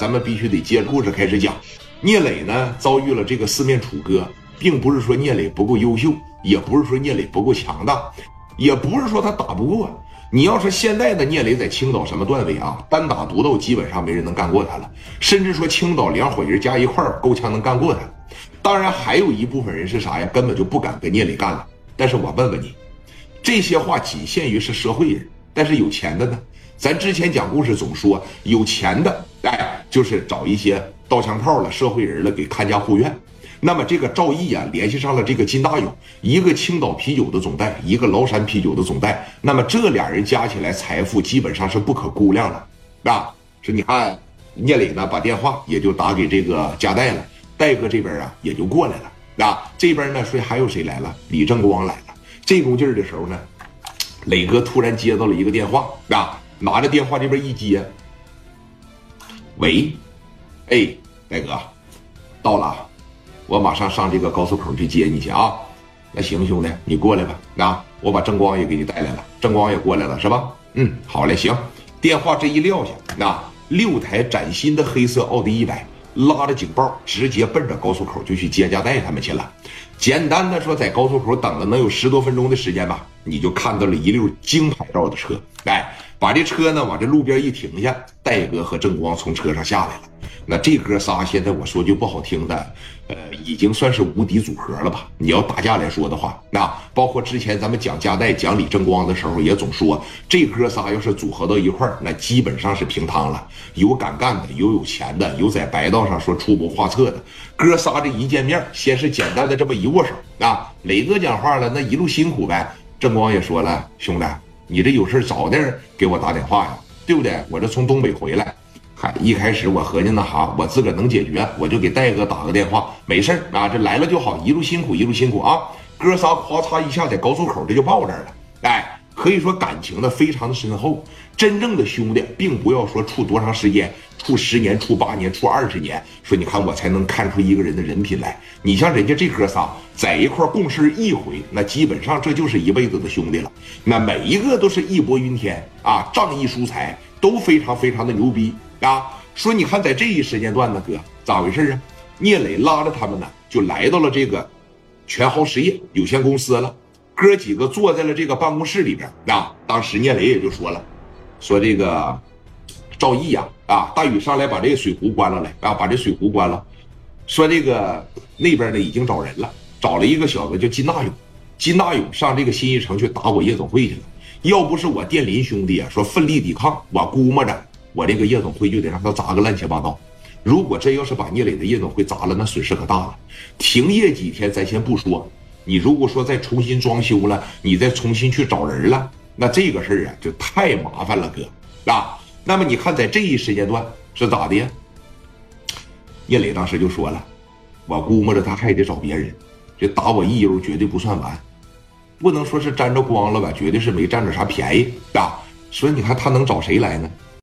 咱们必须得接着故事开始讲。聂磊呢遭遇了这个四面楚歌，并不是说聂磊不够优秀，也不是说聂磊不够强大，也不是说他打不过。你要是现在的聂磊在青岛什么段位啊？单打独斗基本上没人能干过他了，甚至说青岛两伙人加一块够呛能干过他。当然还有一部分人是啥呀？根本就不敢跟聂磊干了。但是我问问你，这些话仅限于是社会人，但是有钱的呢？咱之前讲故事总说有钱的，哎，就是找一些刀枪炮了、社会人了给看家护院。那么这个赵毅啊，联系上了这个金大勇，一个青岛啤酒的总代，一个崂山啤酒的总代。那么这俩人加起来财富基本上是不可估量了，啊，说你看聂磊呢，把电话也就打给这个加代了，戴哥这边啊也就过来了，啊，这边呢说还有谁来了？李正光来了。这股劲儿的时候呢，磊哥突然接到了一个电话，啊，拿着电话这边一接，喂，哎，大哥，到了。我马上上这个高速口去接你去啊！那行，兄弟，你过来吧。那我把正光也给你带来了，正光也过来了，是吧？嗯，好嘞，行。电话这一撂下，那六台崭新的黑色奥迪一百拉着警报，直接奔着高速口就去接家带他们去了。简单的说，在高速口等了能有十多分钟的时间吧，你就看到了一溜京牌照的车，哎，把这车呢往这路边一停下，戴哥和正光从车上下来了。那这哥仨现在我说句不好听的，呃，已经算是无敌组合了吧？你要打架来说的话，那包括之前咱们讲加代、讲李正光的时候，也总说这哥仨要是组合到一块儿，那基本上是平汤了。有敢干的，有有钱的，有在白道上说出谋划策的。哥仨这一见面，先是简单的这么一握手啊，磊哥讲话了，那一路辛苦呗。正光也说了，兄弟，你这有事早点给我打电话呀，对不对？我这从东北回来。嗨，一开始我合计那啥，我自个能解决，我就给戴哥打个电话，没事啊，这来了就好，一路辛苦一路辛苦啊！哥仨咵嚓一下在高速口这就抱这儿了，哎，可以说感情呢非常的深厚。真正的兄弟，并不要说处多长时间，处十年、处八年、处二十年，说你看我才能看出一个人的人品来。你像人家这哥仨在一块共事一回，那基本上这就是一辈子的兄弟了。那每一个都是义薄云天啊，仗义疏财，都非常非常的牛逼。啊，说你看，在这一时间段呢，哥咋回事啊？聂磊拉着他们呢，就来到了这个全豪实业有限公司了。哥几个坐在了这个办公室里边啊。当时聂磊也就说了，说这个赵毅呀，啊，大宇上来把这个水壶关了来啊，把这水壶关了。说这个那边呢已经找人了，找了一个小子叫金大勇。金大勇上这个新一城去打我夜总会去了。要不是我电林兄弟啊说奋力抵抗，我估摸着。我这个夜总会就得让他砸个乱七八糟。如果真要是把聂磊的夜总会砸了，那损失可大了。停业几天咱先不说，你如果说再重新装修了，你再重新去找人了，那这个事儿啊就太麻烦了，哥啊。那么你看在这一时间段是咋的？聂磊当时就说了，我估摸着他还得找别人，这打我一悠绝对不算完，不能说是沾着光了吧？绝对是没占着啥便宜啊。所以你看他能找谁来呢？